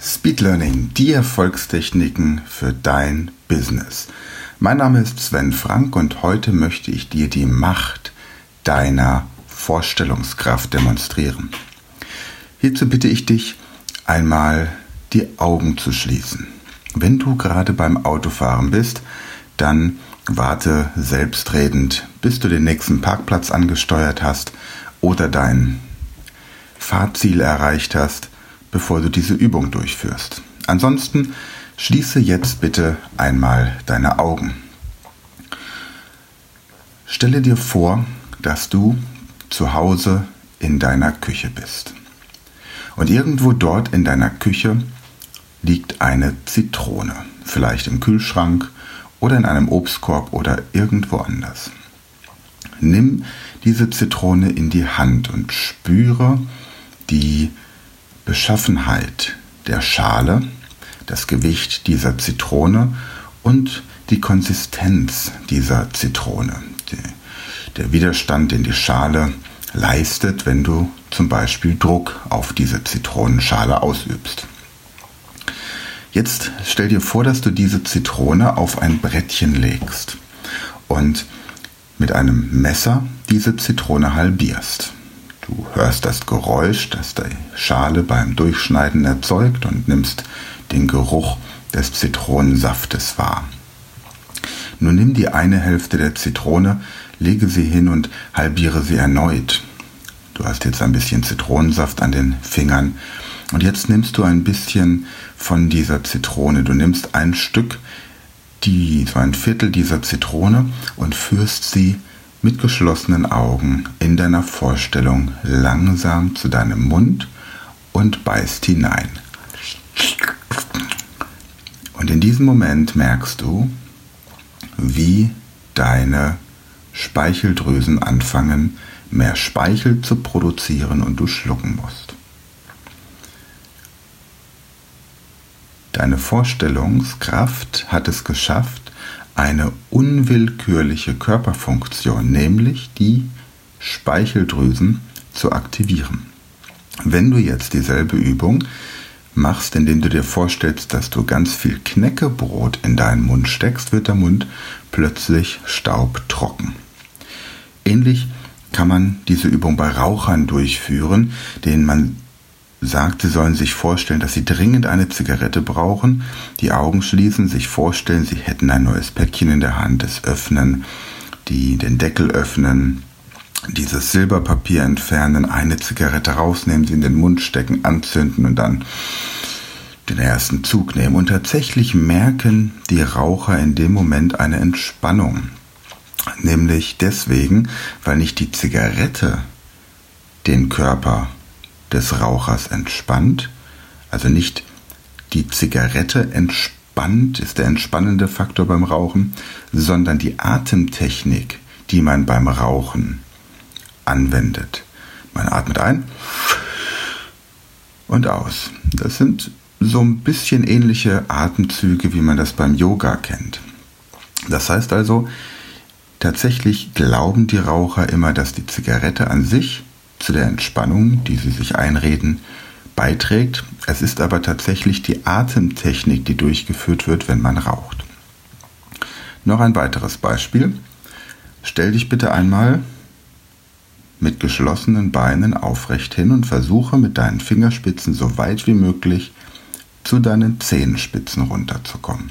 Speed Learning, die Erfolgstechniken für dein Business. Mein Name ist Sven Frank und heute möchte ich dir die Macht deiner Vorstellungskraft demonstrieren. Hierzu bitte ich dich, einmal die Augen zu schließen. Wenn du gerade beim Autofahren bist, dann warte selbstredend, bis du den nächsten Parkplatz angesteuert hast oder dein Fahrziel erreicht hast bevor du diese Übung durchführst. Ansonsten schließe jetzt bitte einmal deine Augen. Stelle dir vor, dass du zu Hause in deiner Küche bist. Und irgendwo dort in deiner Küche liegt eine Zitrone, vielleicht im Kühlschrank oder in einem Obstkorb oder irgendwo anders. Nimm diese Zitrone in die Hand und spüre die Beschaffenheit der Schale, das Gewicht dieser Zitrone und die Konsistenz dieser Zitrone. der Widerstand, den die Schale leistet, wenn du zum Beispiel Druck auf diese Zitronenschale ausübst. Jetzt stell dir vor, dass du diese Zitrone auf ein Brettchen legst und mit einem Messer diese Zitrone halbierst. Du hörst das Geräusch, das die Schale beim Durchschneiden erzeugt und nimmst den Geruch des Zitronensaftes wahr. Nun nimm die eine Hälfte der Zitrone, lege sie hin und halbiere sie erneut. Du hast jetzt ein bisschen Zitronensaft an den Fingern und jetzt nimmst du ein bisschen von dieser Zitrone. Du nimmst ein Stück, die, so ein Viertel dieser Zitrone und führst sie mit geschlossenen Augen in deiner Vorstellung langsam zu deinem Mund und beißt hinein. Und in diesem Moment merkst du, wie deine Speicheldrüsen anfangen, mehr Speichel zu produzieren und du schlucken musst. Deine Vorstellungskraft hat es geschafft, eine unwillkürliche Körperfunktion, nämlich die Speicheldrüsen, zu aktivieren. Wenn du jetzt dieselbe Übung machst, indem du dir vorstellst, dass du ganz viel Knäckebrot in deinen Mund steckst, wird der Mund plötzlich staubtrocken. Ähnlich kann man diese Übung bei Rauchern durchführen, denen man sagt, sie sollen sich vorstellen, dass sie dringend eine Zigarette brauchen, die Augen schließen, sich vorstellen, sie hätten ein neues Päckchen in der Hand, es öffnen, die den Deckel öffnen, dieses Silberpapier entfernen, eine Zigarette rausnehmen, sie in den Mund stecken, anzünden und dann den ersten Zug nehmen. Und tatsächlich merken die Raucher in dem Moment eine Entspannung. Nämlich deswegen, weil nicht die Zigarette den Körper des Rauchers entspannt, also nicht die Zigarette entspannt, ist der entspannende Faktor beim Rauchen, sondern die Atemtechnik, die man beim Rauchen anwendet. Man atmet ein und aus. Das sind so ein bisschen ähnliche Atemzüge, wie man das beim Yoga kennt. Das heißt also, tatsächlich glauben die Raucher immer, dass die Zigarette an sich zu der Entspannung, die sie sich einreden, beiträgt. Es ist aber tatsächlich die Atemtechnik, die durchgeführt wird, wenn man raucht. Noch ein weiteres Beispiel. Stell dich bitte einmal mit geschlossenen Beinen aufrecht hin und versuche mit deinen Fingerspitzen so weit wie möglich zu deinen Zehenspitzen runterzukommen.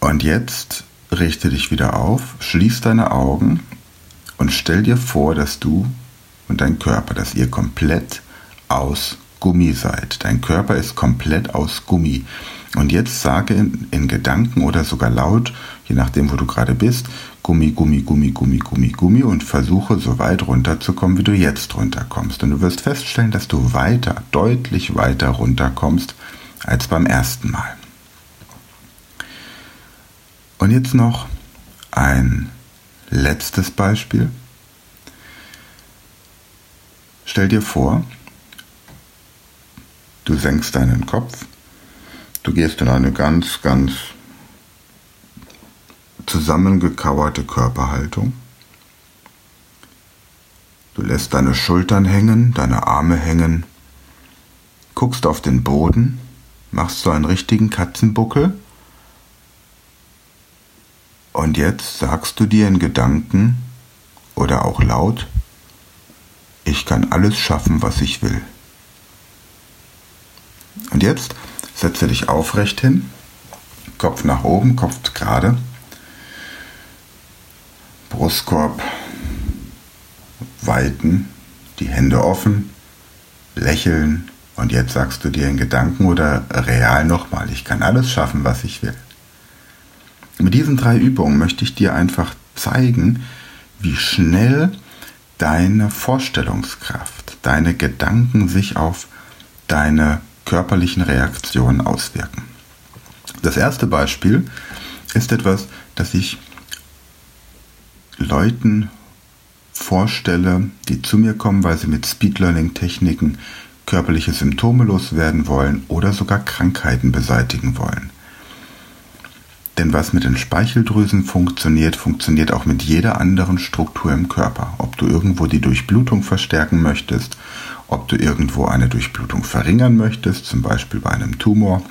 Und jetzt richte dich wieder auf, schließ deine Augen und stell dir vor, dass du und dein Körper, dass ihr komplett aus Gummi seid. Dein Körper ist komplett aus Gummi. Und jetzt sage in, in, Gedanken oder sogar laut, je nachdem, wo du gerade bist, Gummi, Gummi, Gummi, Gummi, Gummi, Gummi und versuche so weit runterzukommen, wie du jetzt runterkommst. Und du wirst feststellen, dass du weiter, deutlich weiter runterkommst als beim ersten Mal. Und jetzt noch ein Letztes Beispiel. Stell dir vor, du senkst deinen Kopf, du gehst in eine ganz, ganz zusammengekauerte Körperhaltung. Du lässt deine Schultern hängen, deine Arme hängen guckst auf den Boden, machst so einen richtigen Katzenbuckel und jetzt sagst du dir in Gedanken oder auch laut, ich kann alles schaffen, was ich will. Und jetzt setze dich aufrecht hin, Kopf nach oben, Kopf gerade, Brustkorb weiten, die Hände offen, lächeln und jetzt sagst du dir in Gedanken oder real nochmal, ich kann alles schaffen, was ich will. Mit diesen drei Übungen möchte ich dir einfach zeigen, wie schnell deine Vorstellungskraft, deine Gedanken sich auf deine körperlichen Reaktionen auswirken. Das erste Beispiel ist etwas, das ich Leuten vorstelle, die zu mir kommen, weil sie mit Speed Learning Techniken körperliche Symptome loswerden wollen oder sogar Krankheiten beseitigen wollen. Denn was mit den Speicheldrüsen funktioniert, funktioniert auch mit jeder anderen Struktur im Körper. Ob du irgendwo die Durchblutung verstärken möchtest, ob du irgendwo eine Durchblutung verringern möchtest, zum Beispiel bei einem Tumor,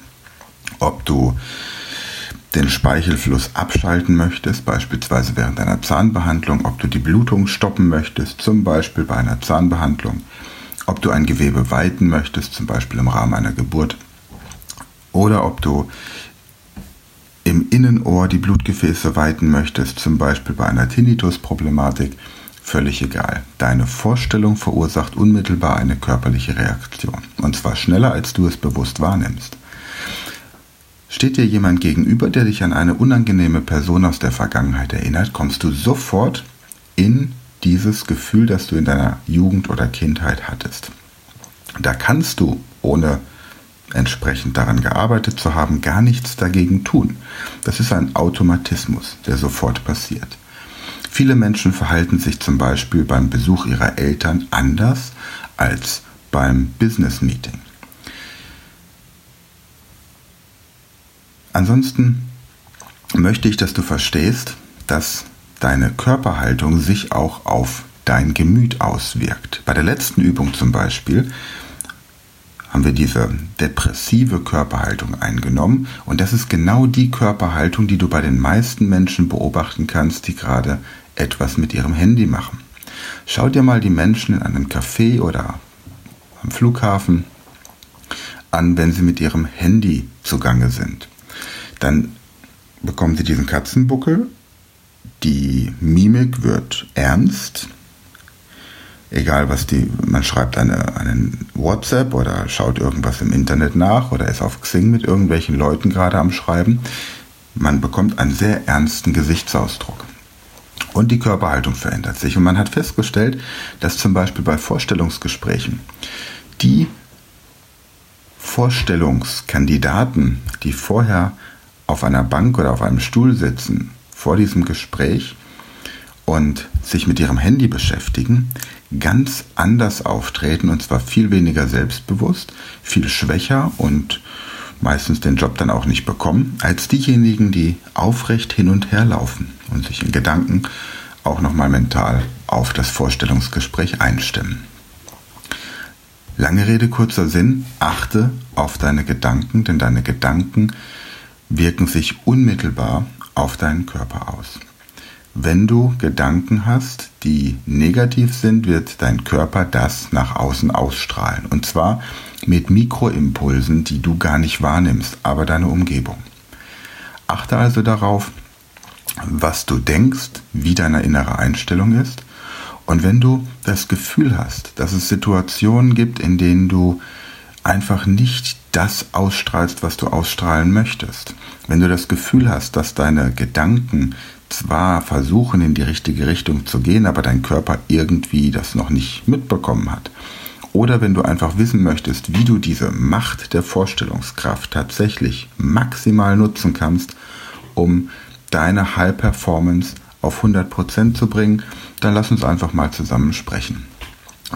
ob du den Speichelfluss abschalten möchtest, beispielsweise während einer Zahnbehandlung, ob du die Blutung stoppen möchtest, zum Beispiel bei einer Zahnbehandlung, ob du ein Gewebe weiten möchtest, zum Beispiel im Rahmen einer Geburt, oder ob du im Innenohr die Blutgefäße weiten möchtest, zum Beispiel bei einer Tinnitus-Problematik, völlig egal. Deine Vorstellung verursacht unmittelbar eine körperliche Reaktion. Und zwar schneller, als du es bewusst wahrnimmst. Steht dir jemand gegenüber, der dich an eine unangenehme Person aus der Vergangenheit erinnert, kommst du sofort in dieses Gefühl, das du in deiner Jugend oder Kindheit hattest. Da kannst du, ohne entsprechend daran gearbeitet zu haben, gar nichts dagegen tun. Das ist ein Automatismus, der sofort passiert. Viele Menschen verhalten sich zum Beispiel beim Besuch ihrer Eltern anders als beim Business Meeting. Ansonsten möchte ich, dass du verstehst, dass deine Körperhaltung sich auch auf dein Gemüt auswirkt. Bei der letzten Übung zum Beispiel haben wir diese depressive Körperhaltung eingenommen. Und das ist genau die Körperhaltung, die du bei den meisten Menschen beobachten kannst, die gerade etwas mit ihrem Handy machen. Schau dir mal die Menschen in einem Café oder am Flughafen an, wenn sie mit ihrem Handy zugange sind. Dann bekommen sie diesen Katzenbuckel, die Mimik wird ernst, egal was die, man schreibt eine, einen WhatsApp oder schaut irgendwas im Internet nach oder ist auf Xing mit irgendwelchen Leuten gerade am Schreiben, man bekommt einen sehr ernsten Gesichtsausdruck. Und die Körperhaltung verändert sich. Und man hat festgestellt, dass zum Beispiel bei Vorstellungsgesprächen die Vorstellungskandidaten, die vorher auf einer Bank oder auf einem Stuhl sitzen, vor diesem Gespräch und sich mit ihrem Handy beschäftigen, ganz anders auftreten und zwar viel weniger selbstbewusst, viel schwächer und meistens den Job dann auch nicht bekommen, als diejenigen, die aufrecht hin und her laufen und sich in Gedanken auch nochmal mental auf das Vorstellungsgespräch einstimmen. Lange Rede, kurzer Sinn, achte auf deine Gedanken, denn deine Gedanken wirken sich unmittelbar auf deinen Körper aus. Wenn du Gedanken hast, die negativ sind, wird dein Körper das nach außen ausstrahlen. Und zwar mit Mikroimpulsen, die du gar nicht wahrnimmst, aber deine Umgebung. Achte also darauf, was du denkst, wie deine innere Einstellung ist. Und wenn du das Gefühl hast, dass es Situationen gibt, in denen du einfach nicht das ausstrahlst, was du ausstrahlen möchtest, wenn du das Gefühl hast, dass deine Gedanken zwar versuchen in die richtige Richtung zu gehen, aber dein Körper irgendwie das noch nicht mitbekommen hat. Oder wenn du einfach wissen möchtest, wie du diese Macht der Vorstellungskraft tatsächlich maximal nutzen kannst, um deine High Performance auf 100% zu bringen, dann lass uns einfach mal zusammen sprechen.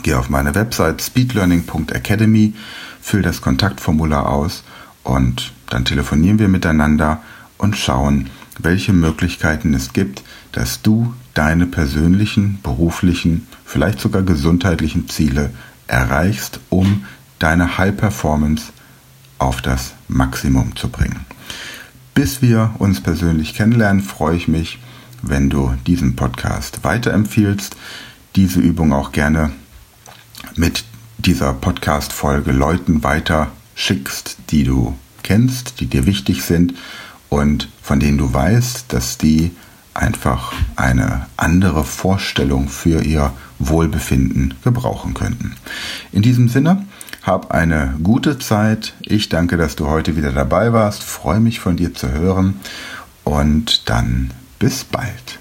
Geh auf meine Website speedlearning.academy, füll das Kontaktformular aus und dann telefonieren wir miteinander und schauen, welche Möglichkeiten es gibt, dass du deine persönlichen, beruflichen, vielleicht sogar gesundheitlichen Ziele erreichst, um deine High Performance auf das Maximum zu bringen. Bis wir uns persönlich kennenlernen, freue ich mich, wenn du diesen Podcast weiterempfiehlst, diese Übung auch gerne mit dieser Podcast-Folge Leuten weiter schickst, die du kennst, die dir wichtig sind und von denen du weißt, dass die einfach eine andere Vorstellung für ihr Wohlbefinden gebrauchen könnten. In diesem Sinne, hab eine gute Zeit. Ich danke, dass du heute wieder dabei warst. Freue mich von dir zu hören und dann bis bald.